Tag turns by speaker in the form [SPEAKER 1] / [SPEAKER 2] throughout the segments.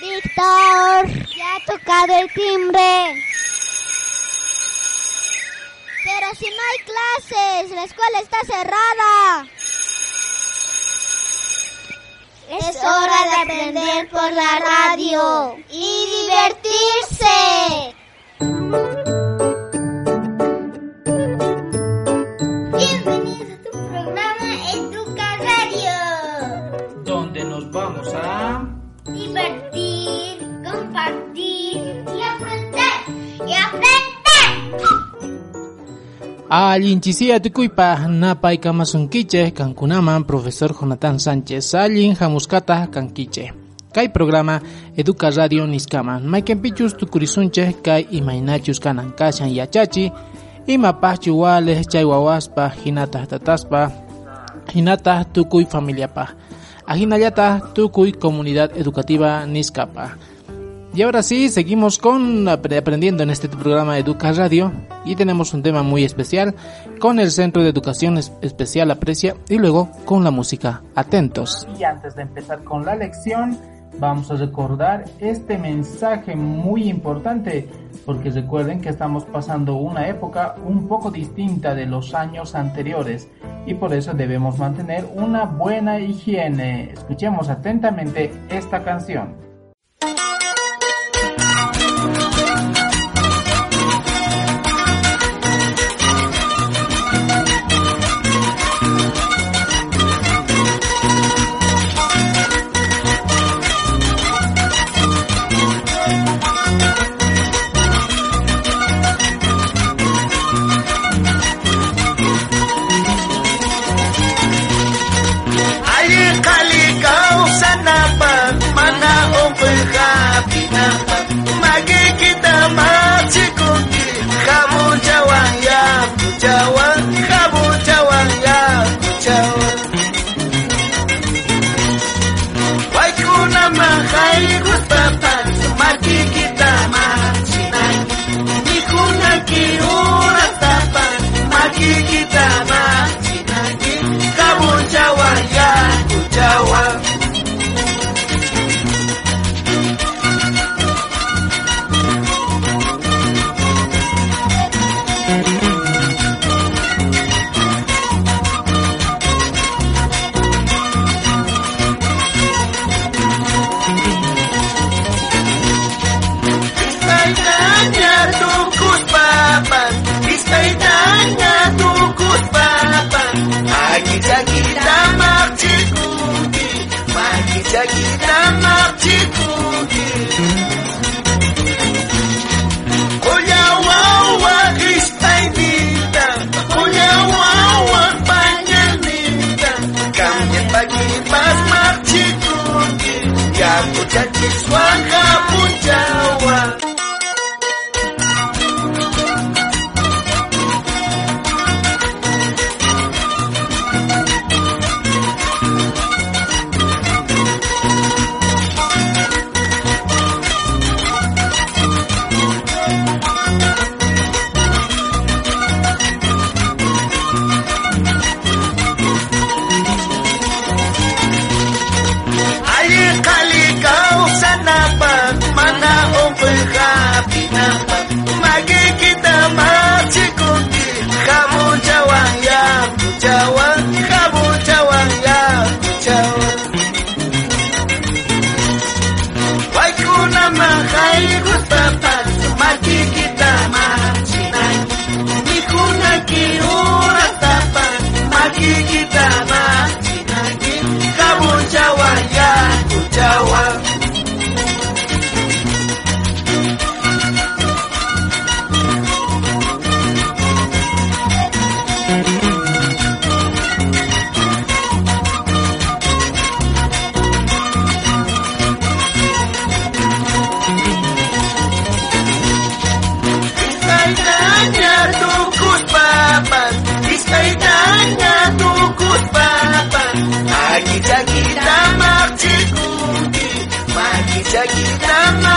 [SPEAKER 1] Víctor, ya ha tocado el timbre. Pero si no hay clases, la escuela está cerrada. Es hora de aprender por la radio y divertirse. Bienvenidos
[SPEAKER 2] vamos a...
[SPEAKER 1] Divertir, compartir y aprender. Y aprender.
[SPEAKER 2] Allin chisia tukuypa napay kamasunkiche kankunaman profesor Jonathan Sánchez Allin jamuskata kankiche. Kay programa Educa Radio Niskama. Maiken pichus tukurisunche kay imainachus kanan kashan yachachi imapaj chuwales chay wawaspa hinata tataspa hinata tukuy familiapa. Ajinayata comunidad educativa Niskapa. Y ahora sí, seguimos con apre- aprendiendo en este programa Educa Radio y tenemos un tema muy especial con el Centro de Educación Es- Especial Aprecia y luego con la música. Atentos.
[SPEAKER 3] Y antes de empezar con la lección, vamos a recordar este mensaje muy importante, porque recuerden que estamos pasando una época un poco distinta de los años anteriores y por eso debemos mantener una buena higiene. Escuchemos atentamente esta canción.
[SPEAKER 4] Yeah. Kita macinai Kita jagi tamak cikgu Maki jagi tamak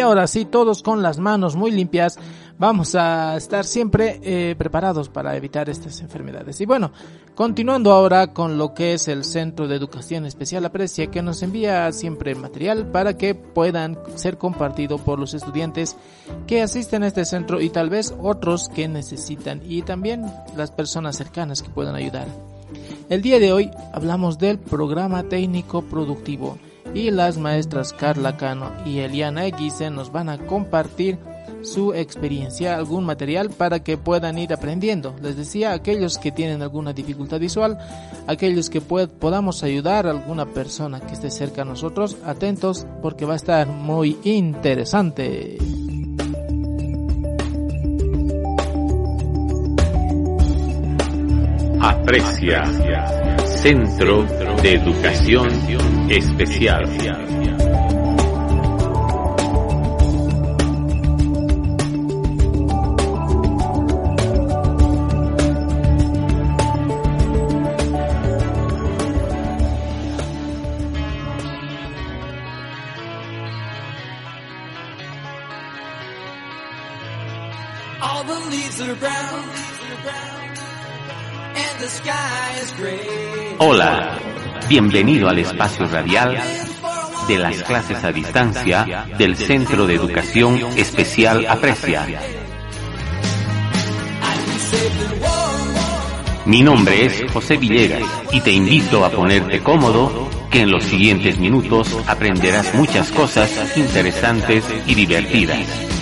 [SPEAKER 2] Y ahora sí, todos con las manos muy limpias, vamos a estar siempre eh, preparados para evitar estas enfermedades. Y bueno, continuando ahora con lo que es el Centro de Educación Especial Aprecia, que nos envía siempre material para que puedan ser compartido por los estudiantes que asisten a este centro y tal vez otros que necesitan y también las personas cercanas que puedan ayudar. El día de hoy hablamos del programa técnico productivo y las maestras Carla Cano y Eliana Eguise nos van a compartir su experiencia, algún material para que puedan ir aprendiendo. Les decía, aquellos que tienen alguna dificultad visual, aquellos que podamos ayudar a alguna persona que esté cerca a nosotros, atentos porque va a estar muy interesante.
[SPEAKER 5] Aprecia Centro de Educación Especial. Hola, bienvenido al espacio radial de las clases a distancia del Centro de Educación Especial Aprecia. Mi nombre es José Villegas y te invito a ponerte cómodo que en los siguientes minutos aprenderás muchas cosas interesantes y divertidas.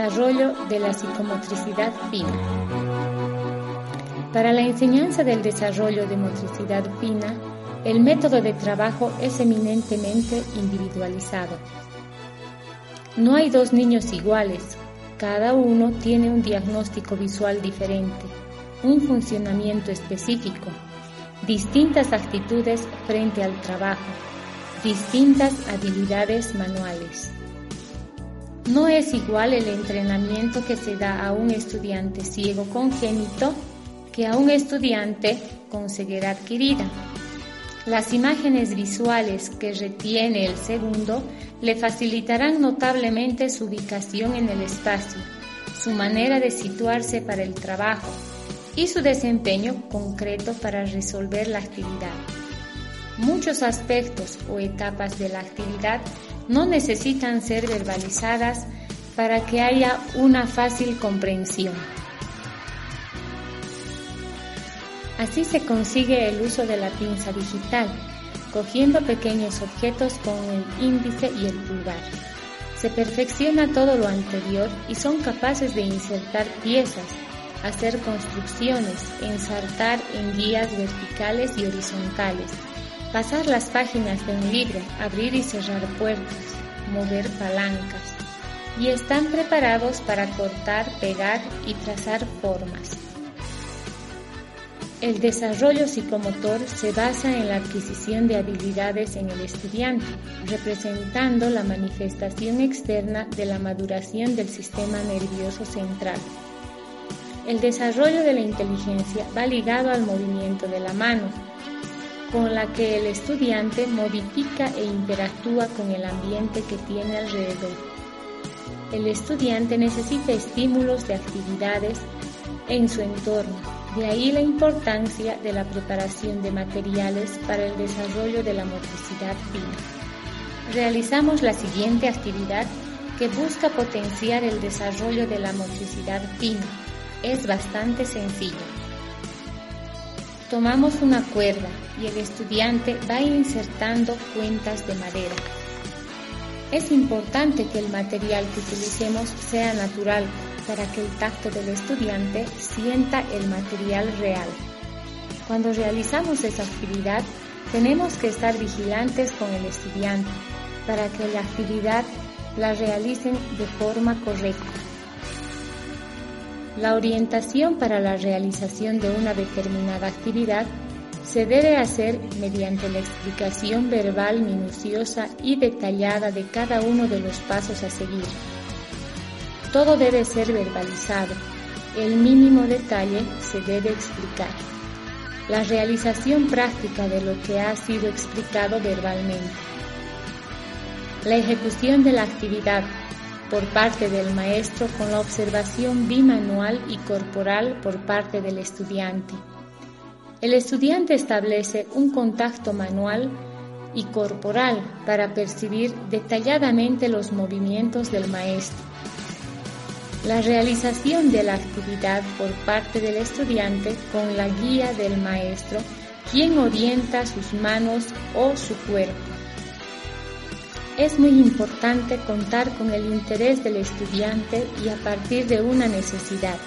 [SPEAKER 6] Desarrollo de la psicomotricidad fina. Para la enseñanza del desarrollo de motricidad fina, el método de trabajo es eminentemente individualizado. No hay dos niños iguales, cada uno tiene un diagnóstico visual diferente, un funcionamiento específico, distintas actitudes frente al trabajo, distintas habilidades manuales. No es igual el entrenamiento que se da a un estudiante ciego congénito que a un estudiante con ceguera adquirida. Las imágenes visuales que retiene el segundo le facilitarán notablemente su ubicación en el espacio, su manera de situarse para el trabajo y su desempeño concreto para resolver la actividad. Muchos aspectos o etapas de la actividad no necesitan ser verbalizadas para que haya una fácil comprensión. Así se consigue el uso de la pinza digital, cogiendo pequeños objetos con el índice y el pulgar. Se perfecciona todo lo anterior y son capaces de insertar piezas, hacer construcciones, ensartar en guías verticales y horizontales, pasar las páginas de un libro, abrir y cerrar puertas, mover palancas, y están preparados para cortar, pegar y trazar formas. El desarrollo psicomotor se basa en la adquisición de habilidades en el estudiante, representando la manifestación externa de la maduración del sistema nervioso central. El desarrollo de la inteligencia va ligado al movimiento de la mano, con la que el estudiante modifica e interactúa con el ambiente que tiene alrededor. El estudiante necesita estímulos de actividades en su entorno, de ahí la importancia de la preparación de materiales para el desarrollo de la motricidad fina. Realizamos la siguiente actividad que busca potenciar el desarrollo de la motricidad fina. Es bastante sencillo. Tomamos una cuerda y el estudiante va insertando cuentas de madera. Es importante que el material que utilicemos sea natural para que el tacto del estudiante sienta el material real. Cuando realizamos esa actividad, tenemos que estar vigilantes con el estudiante para que la actividad la realicen de forma correcta. La orientación para la realización de una determinada actividad se debe hacer mediante la explicación verbal minuciosa y detallada de cada uno de los pasos a seguir. Todo debe ser verbalizado, el mínimo detalle se debe explicar. La realización práctica de lo que ha sido explicado verbalmente. La ejecución de la actividad por parte del maestro con la observación bimanual y corporal por parte del estudiante. El estudiante establece un contacto manual y corporal para percibir detalladamente los movimientos del maestro. La realización de la actividad por parte del estudiante con la guía del maestro, quien orienta sus manos o su cuerpo. Es muy importante contar con el interés del estudiante y a partir de una necesidad.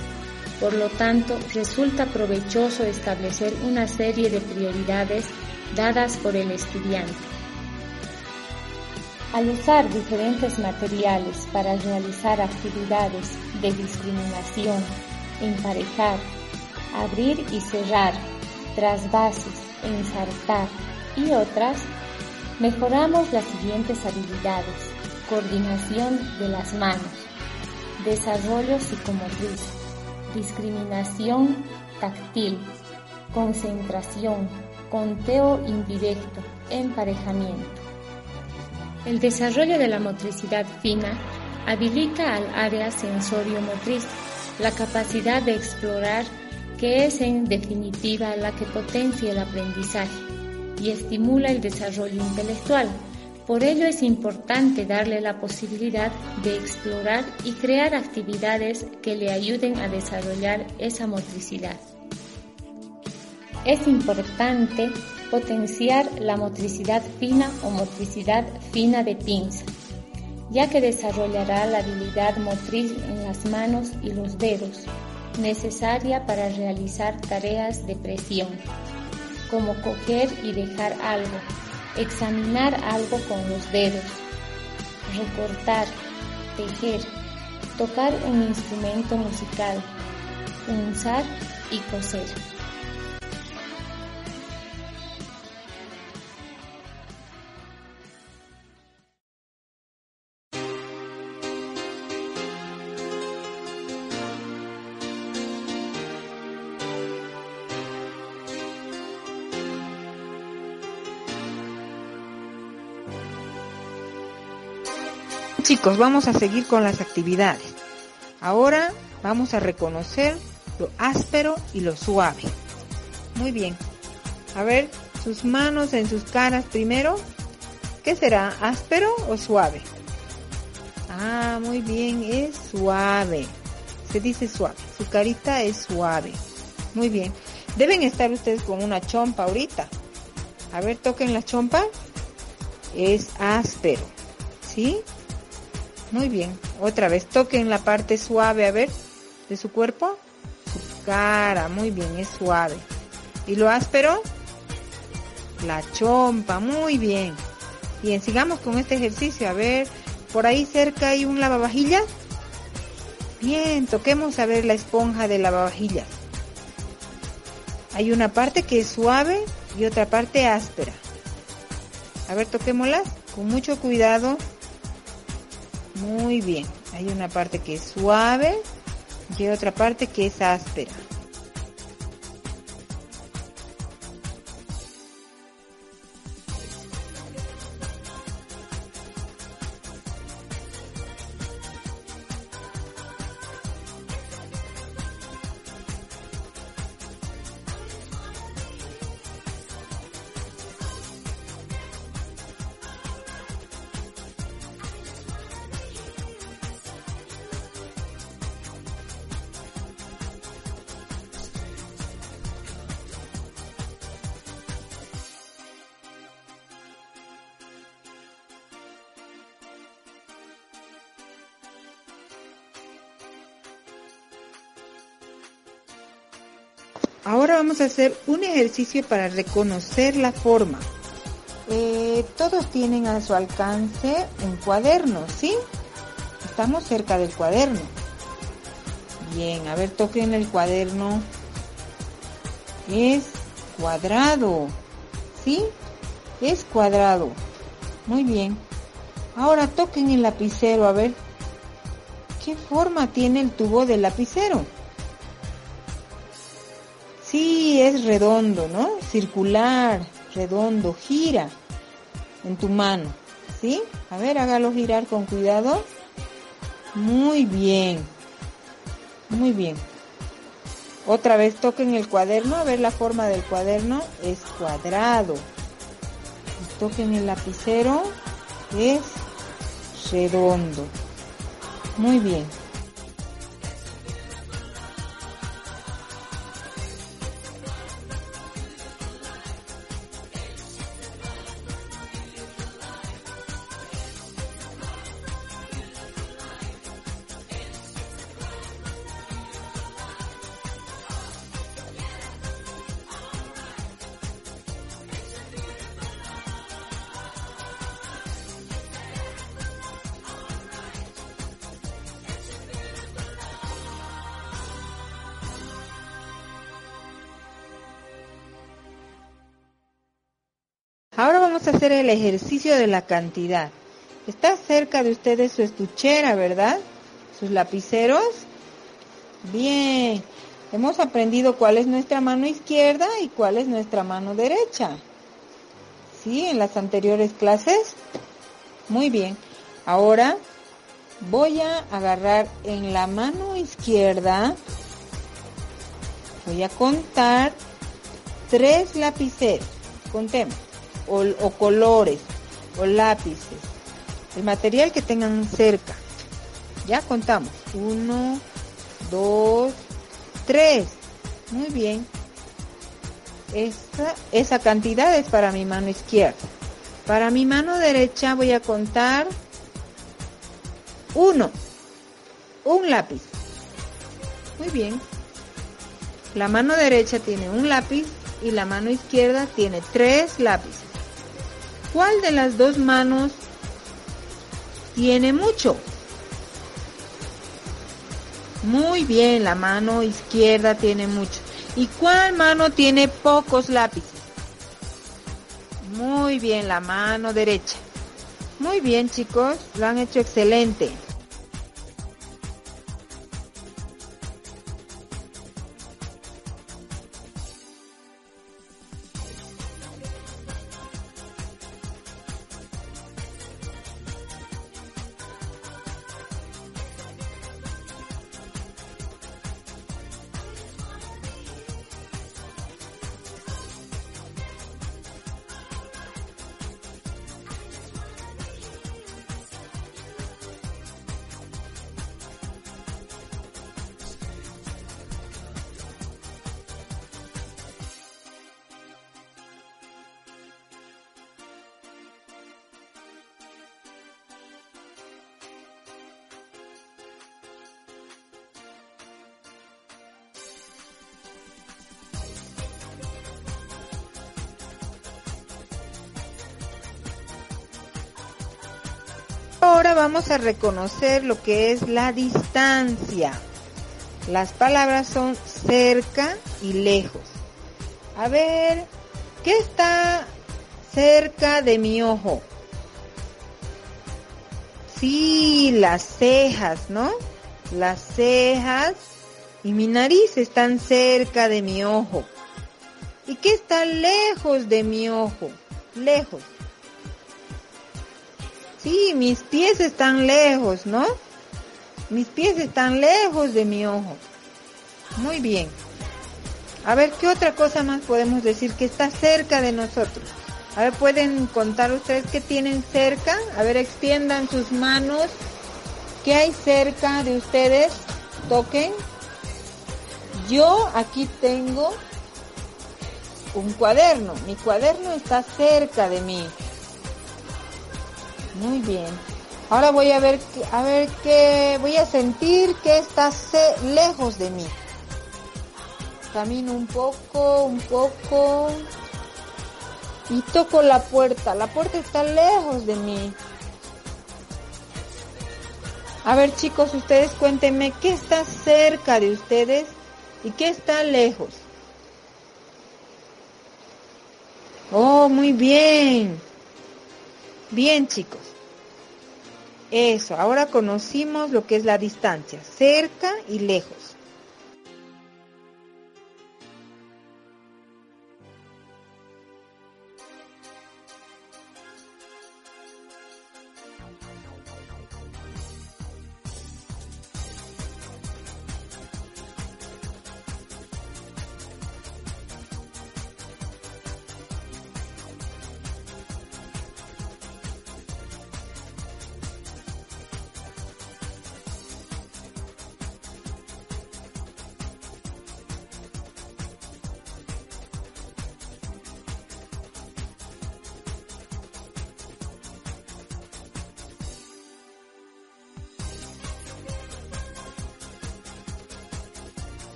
[SPEAKER 6] Por lo tanto, resulta provechoso establecer una serie de prioridades dadas por el estudiante. Al usar diferentes materiales para realizar actividades de discriminación, emparejar, abrir y cerrar, trasvases, ensartar y otras, mejoramos las siguientes habilidades. Coordinación de las manos, desarrollo psicomotriz, discriminación táctil, concentración, conteo indirecto, emparejamiento. El desarrollo de la motricidad fina habilita al área sensorio-motriz la capacidad de explorar que es en definitiva la que potencia el aprendizaje y estimula el desarrollo intelectual. Por ello es importante darle la posibilidad de explorar y crear actividades que le ayuden a desarrollar esa motricidad. Es importante potenciar la motricidad fina o motricidad fina de pinza, ya que desarrollará la habilidad motriz en las manos y los dedos, necesaria para realizar tareas de presión, como coger y dejar algo, examinar algo con los dedos, recortar, tejer, tocar un instrumento musical, punzar y coser.
[SPEAKER 7] Chicos, vamos a seguir con las actividades. Ahora vamos a reconocer lo áspero y lo suave. Muy bien. A ver, sus manos en sus caras primero. ¿Qué será? ¿Áspero o suave? Ah, muy bien, es suave. Se dice suave. Su carita es suave. Muy bien. Deben estar ustedes con una chompa ahorita. A ver, toquen la chompa. Es áspero. ¿Sí? Muy bien. Otra vez, toquen la parte suave, a ver, de su cuerpo. Su cara, muy bien, es suave. ¿Y lo áspero? La chompa, muy bien. Bien, sigamos con este ejercicio. A ver, por ahí cerca hay un lavavajillas. Bien, toquemos a ver la esponja de lavavajillas. Hay una parte que es suave y otra parte áspera. A ver, toquémoslas con mucho cuidado. Muy bien. Hay una parte que es suave y otra parte que es áspera. Ahora vamos a hacer un ejercicio para reconocer la forma. Eh, todos tienen a su alcance un cuaderno, ¿sí? Estamos cerca del cuaderno. Bien, a ver, toquen el cuaderno. Es cuadrado, ¿sí? Es cuadrado. Muy bien. Ahora toquen el lapicero, a ver. ¿Qué forma tiene el tubo del lapicero? Es redondo, ¿no? Circular, redondo, gira en tu mano, ¿sí? A ver, hágalo girar con cuidado. Muy bien, muy bien. Otra vez toquen el cuaderno, a ver la forma del cuaderno, es cuadrado. Toquen el lapicero, es redondo. Muy bien. El ejercicio de la cantidad. Está cerca de ustedes su estuchera, ¿verdad? Sus lapiceros. Bien. Hemos aprendido cuál es nuestra mano izquierda y cuál es nuestra mano derecha. ¿Sí? En las anteriores clases. Muy bien. Ahora voy a agarrar en la mano izquierda. Voy a contar tres lapiceros. Contemos o, colores o lápices, el material que tengan cerca. Ya contamos. Uno, dos, tres. Muy bien. Esa, esa cantidad es para mi mano izquierda. Para mi mano derecha voy a contar uno. Un lápiz. Muy bien. La mano derecha tiene un lápiz y la mano izquierda tiene tres lápices. ¿Cuál de las dos manos tiene mucho? Muy bien, la mano izquierda tiene mucho. ¿Y cuál mano tiene pocos lápices? Muy bien, la mano derecha. Muy bien, chicos, lo han hecho excelente. Vamos a reconocer lo que es la distancia. Las palabras son cerca y lejos. A ver, ¿qué está cerca de mi ojo? Sí, las cejas, ¿no? Las cejas y mi nariz están cerca de mi ojo. ¿Y qué está lejos de mi ojo? Lejos. Sí, mis pies están lejos, ¿no? Mis pies están lejos de mi ojo. Muy bien. A ver, ¿qué otra cosa más podemos decir que está cerca de nosotros? A ver, ¿pueden contar ustedes qué tienen cerca? A ver, extiendan sus manos. ¿Qué hay cerca de ustedes? Toquen. Yo aquí tengo un cuaderno. Mi cuaderno está cerca de mí. Muy bien. Ahora voy a ver, a ver qué, voy a sentir que está lejos de mí. Camino un poco, un poco. Y toco la puerta. La puerta está lejos de mí. A ver chicos, ustedes cuéntenme qué está cerca de ustedes y qué está lejos. Oh, muy bien. Bien chicos. Eso, ahora conocimos lo que es la distancia, cerca y lejos.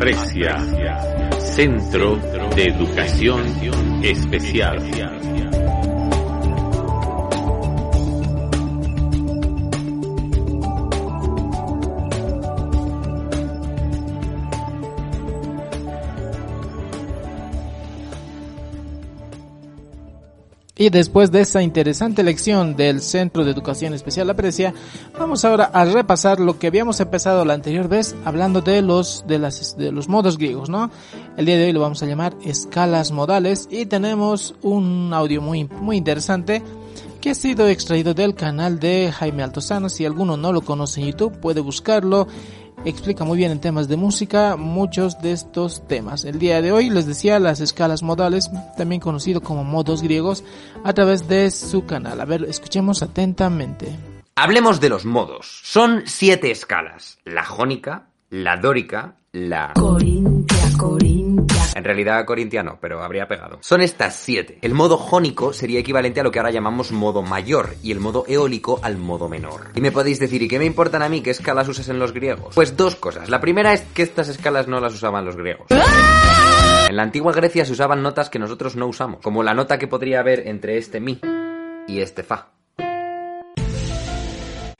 [SPEAKER 5] Aprecia. Centro de Educación Especial.
[SPEAKER 2] Y después de esa interesante lección del Centro de Educación Especial Aprecia, vamos ahora a repasar lo que habíamos empezado la anterior vez hablando de los de las de los modos griegos, ¿no? El día de hoy lo vamos a llamar escalas modales y tenemos un audio muy muy interesante que ha sido extraído del canal de Jaime Altozano. Si alguno no lo conoce en YouTube, puede buscarlo explica muy bien en temas de música muchos de estos temas. El día de hoy les decía las escalas modales, también conocido como modos griegos, a través de su canal. A ver, escuchemos atentamente.
[SPEAKER 8] Hablemos de los modos. Son siete escalas. La jónica, la dórica, la...
[SPEAKER 9] Corintia, Corintia.
[SPEAKER 8] En realidad corintiano, pero habría pegado. Son estas siete. El modo jónico sería equivalente a lo que ahora llamamos modo mayor y el modo eólico al modo menor. Y me podéis decir, ¿y qué me importan a mí qué escalas usas en los griegos? Pues dos cosas. La primera es que estas escalas no las usaban los griegos. En la antigua Grecia se usaban notas que nosotros no usamos, como la nota que podría haber entre este mi y este fa.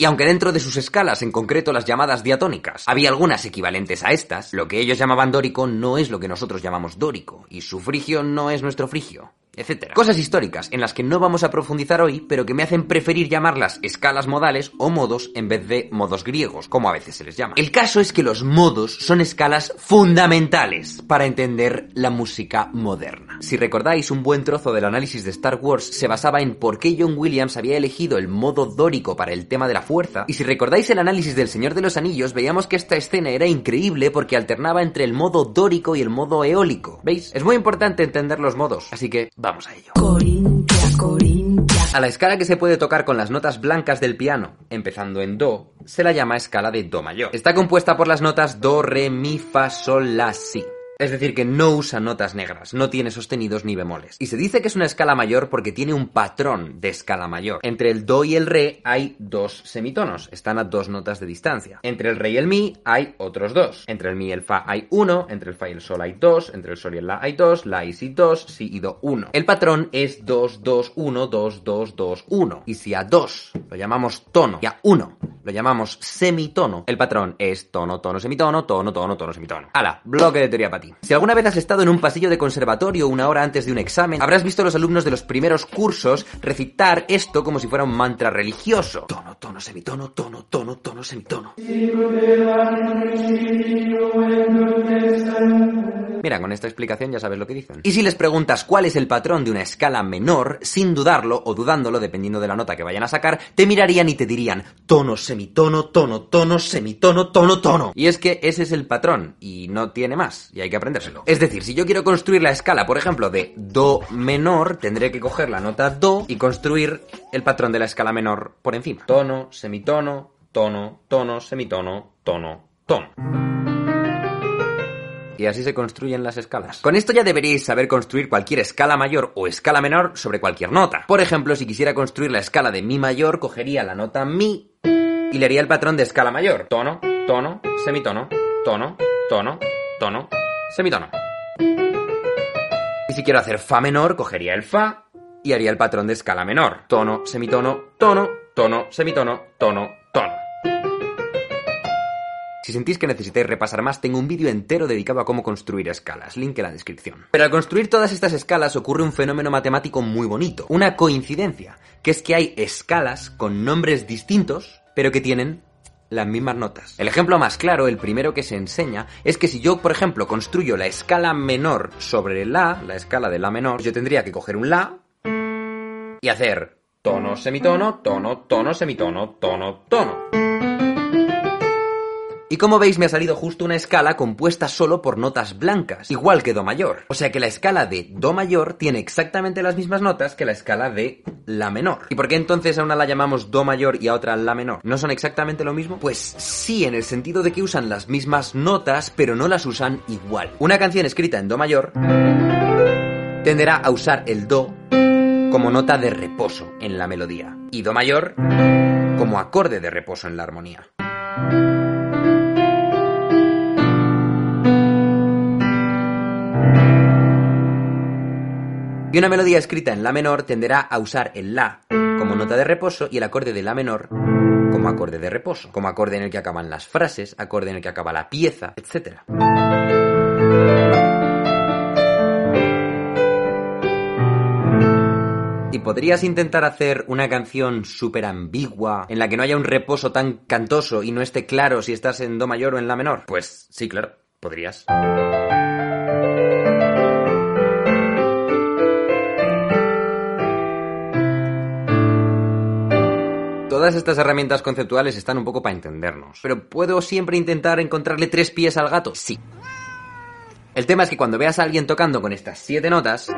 [SPEAKER 8] Y aunque dentro de sus escalas, en concreto las llamadas diatónicas, había algunas equivalentes a estas, lo que ellos llamaban dórico no es lo que nosotros llamamos dórico, y su frigio no es nuestro frigio, etc. Cosas históricas en las que no vamos a profundizar hoy, pero que me hacen preferir llamarlas escalas modales o modos en vez de modos griegos, como a veces se les llama. El caso es que los modos son escalas fundamentales para entender la música moderna. Si recordáis, un buen trozo del análisis de Star Wars se basaba en por qué John Williams había elegido el modo dórico para el tema de la fuerza, y si recordáis el análisis del Señor de los Anillos, veíamos que esta escena era increíble porque alternaba entre el modo dórico y el modo eólico. ¿Veis? Es muy importante entender los modos, así que vamos a ello.
[SPEAKER 9] Corintia, Corintia.
[SPEAKER 8] A la escala que se puede tocar con las notas blancas del piano, empezando en Do, se la llama escala de Do mayor. Está compuesta por las notas Do, Re, Mi, Fa, Sol, La, Si. Es decir, que no usa notas negras, no tiene sostenidos ni bemoles. Y se dice que es una escala mayor porque tiene un patrón de escala mayor. Entre el do y el re hay dos semitonos, están a dos notas de distancia. Entre el re y el mi hay otros dos. Entre el mi y el fa hay uno, entre el fa y el sol hay dos, entre el sol y el la hay dos, la y si dos, si y do uno. El patrón es 2, 2, 1, 2, 2, 2, 1. Y si a 2 lo llamamos tono y a 1 lo llamamos semitono, el patrón es tono, tono, semitono, tono, tono, tono, semitono. Hala, bloque de teoría para ti. Si alguna vez has estado en un pasillo de conservatorio una hora antes de un examen, habrás visto a los alumnos de los primeros cursos recitar esto como si fuera un mantra religioso. Tono, tono, semitono, tono, tono, tono, semitono. Mira, con esta explicación ya sabes lo que dicen. Y si les preguntas cuál es el patrón de una escala menor, sin dudarlo o dudándolo, dependiendo de la nota que vayan a sacar, te mirarían y te dirían tono, semitono, tono, tono, semitono, tono, tono. Y es que ese es el patrón, y no tiene más, y hay que Es decir, si yo quiero construir la escala, por ejemplo, de do menor, tendré que coger la nota do y construir el patrón de la escala menor por encima. Tono, semitono, tono, tono, semitono, tono, tono. Y así se construyen las escalas. Con esto ya deberíais saber construir cualquier escala mayor o escala menor sobre cualquier nota. Por ejemplo, si quisiera construir la escala de mi mayor, cogería la nota mi y le haría el patrón de escala mayor. Tono, tono, semitono, tono, tono, tono, semitono. Y si quiero hacer fa menor, cogería el fa y haría el patrón de escala menor. Tono, semitono, tono, tono, semitono, tono, tono. Si sentís que necesitáis repasar más, tengo un vídeo entero dedicado a cómo construir escalas, link en la descripción. Pero al construir todas estas escalas ocurre un fenómeno matemático muy bonito, una coincidencia, que es que hay escalas con nombres distintos, pero que tienen las mismas notas. El ejemplo más claro, el primero que se enseña, es que si yo, por ejemplo, construyo la escala menor sobre la, la escala de la menor, yo tendría que coger un la y hacer tono, semitono, tono, tono, semitono, tono, tono. Y como veis me ha salido justo una escala compuesta solo por notas blancas, igual que Do mayor. O sea que la escala de Do mayor tiene exactamente las mismas notas que la escala de La menor. ¿Y por qué entonces a una la llamamos Do mayor y a otra La menor? ¿No son exactamente lo mismo? Pues sí, en el sentido de que usan las mismas notas, pero no las usan igual. Una canción escrita en Do mayor tenderá a usar el Do como nota de reposo en la melodía y Do mayor como acorde de reposo en la armonía. Y una melodía escrita en La menor tenderá a usar el La como nota de reposo y el acorde de La menor como acorde de reposo, como acorde en el que acaban las frases, acorde en el que acaba la pieza, etc. ¿Y podrías intentar hacer una canción súper ambigua en la que no haya un reposo tan cantoso y no esté claro si estás en Do mayor o en La menor? Pues sí, claro, podrías. Todas estas herramientas conceptuales están un poco para entendernos. Pero ¿puedo siempre intentar encontrarle tres pies al gato? Sí. El tema es que cuando veas a alguien tocando con estas siete notas,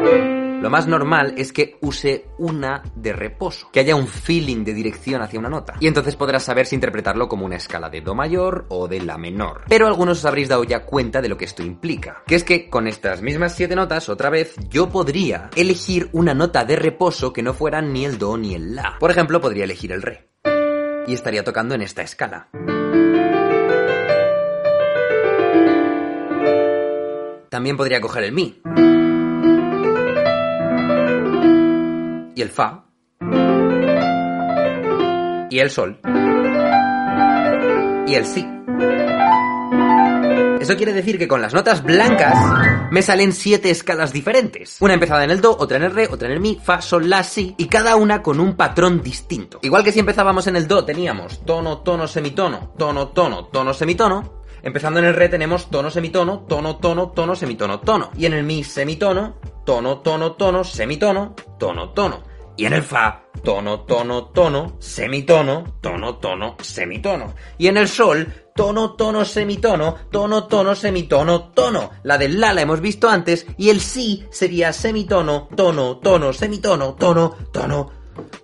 [SPEAKER 8] lo más normal es que use una de reposo, que haya un feeling de dirección hacia una nota. Y entonces podrás saber si interpretarlo como una escala de Do mayor o de La menor. Pero algunos os habréis dado ya cuenta de lo que esto implica, que es que con estas mismas siete notas, otra vez, yo podría elegir una nota de reposo que no fuera ni el Do ni el La. Por ejemplo, podría elegir el Re. Y estaría tocando en esta escala. También podría coger el Mi. Y el Fa. Y el Sol. Y el Si. Eso quiere decir que con las notas blancas me salen siete escalas diferentes. Una empezada en el Do, otra en el Re, otra en el Mi, Fa, Sol, La, Si, y cada una con un patrón distinto. Igual que si empezábamos en el Do teníamos tono, tono, semitono, tono, tono, tono, semitono, Empezando en el re tenemos tono, semitono, tono, tono, tono, semitono, tono. Y en el mi, semitono, tono, tono, tono, semitono, tono, tono. Y en el fa, tono, tono, tono, semitono, tono, tono, semitono. Y en el sol, tono, tono, semitono, tono, tono, semitono, tono. La del la la hemos visto antes y el si sería semitono, tono, tono, semitono, tono, tono,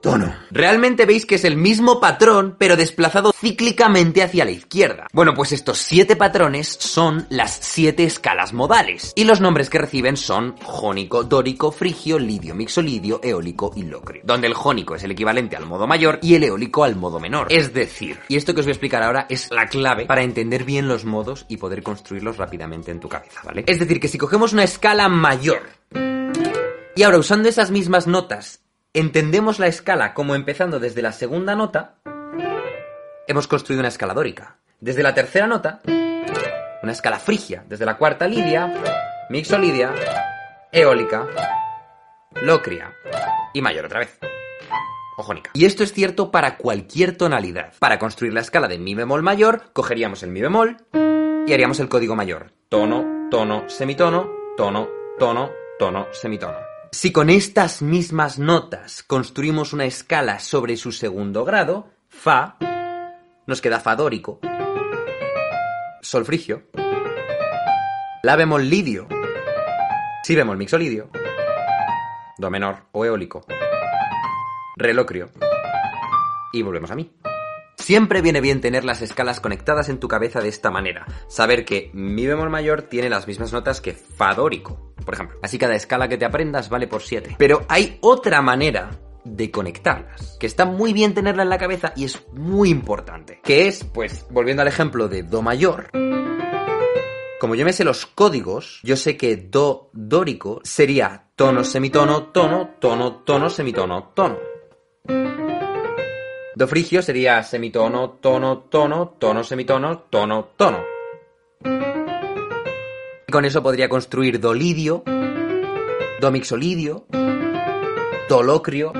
[SPEAKER 8] tono. Realmente veis que es el mismo patrón, pero desplazado cíclicamente hacia la izquierda. Bueno, pues estos siete patrones son las siete escalas modales. Y los nombres que reciben son jónico, dórico, frigio, lidio, mixolidio, eólico y locrio. Donde el jónico es el equivalente al modo mayor y el eólico al modo menor. Es decir, y esto que os voy a explicar ahora es la clave para entender bien los modos y poder construirlos rápidamente en tu cabeza, ¿vale? Es decir, que si cogemos una escala mayor y ahora usando esas mismas notas entendemos la escala como empezando desde la segunda nota, hemos construido una escala dórica. Desde la tercera nota, una escala frigia. Desde la cuarta lidia, mixolidia, eólica, locria y mayor otra vez. O jónica. Y esto es cierto para cualquier tonalidad. Para construir la escala de mi bemol mayor, cogeríamos el mi bemol y haríamos el código mayor. Tono, tono, semitono, tono, tono, tono, semitono. Si con estas mismas notas construimos una escala sobre su segundo grado, Fa, nos queda Fa dórico, Sol frigio, La bemol lidio, Si bemol mixolidio, Do menor o eólico, Re locrio, y volvemos a mi. Siempre viene bien tener las escalas conectadas en tu cabeza de esta manera. Saber que mi bemol mayor tiene las mismas notas que fa dórico, por ejemplo. Así cada escala que te aprendas vale por 7. Pero hay otra manera de conectarlas, que está muy bien tenerla en la cabeza y es muy importante. Que es, pues, volviendo al ejemplo de do mayor, como yo me sé los códigos, yo sé que do dórico sería tono, semitono, tono, tono, tono, semitono, tono. Do frigio sería semitono, tono, tono, tono, semitono, tono, tono. Con eso podría construir do lidio, do mixolidio, do locrio,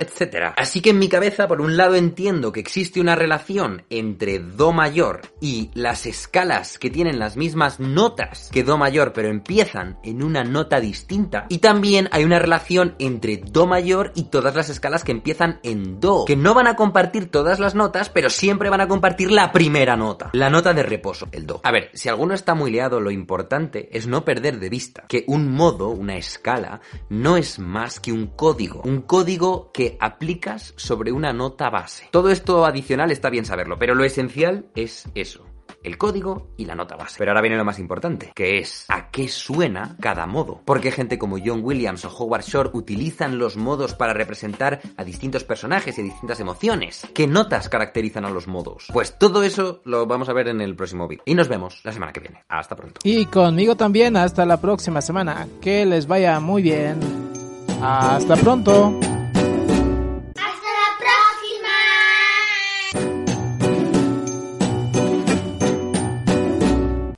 [SPEAKER 8] etc. Así que en mi cabeza, por un lado, entiendo que existe una relación entre Do mayor y las escalas que tienen las mismas notas que Do mayor, pero empiezan en una nota distinta. Y también hay una relación entre Do mayor y todas las escalas que empiezan en Do, que no van a compartir todas las notas, pero siempre van a compartir la primera nota, la nota de reposo, el Do. A ver, si alguno está muy liado, lo importante es no perder de vista que un modo, una escala, no es más que un código, un código aplicas sobre una nota base. Todo esto adicional está bien saberlo, pero lo esencial es eso. El código y la nota base. Pero ahora viene lo más importante, que es a qué suena cada modo. Porque gente como John Williams o Howard Shore utilizan los modos para representar a distintos personajes y distintas emociones. ¿Qué notas caracterizan a los modos? Pues todo eso lo vamos a ver en el próximo vídeo. Y nos vemos la semana que viene. Hasta pronto.
[SPEAKER 2] Y conmigo también hasta la próxima semana. Que les vaya muy bien. Hasta pronto.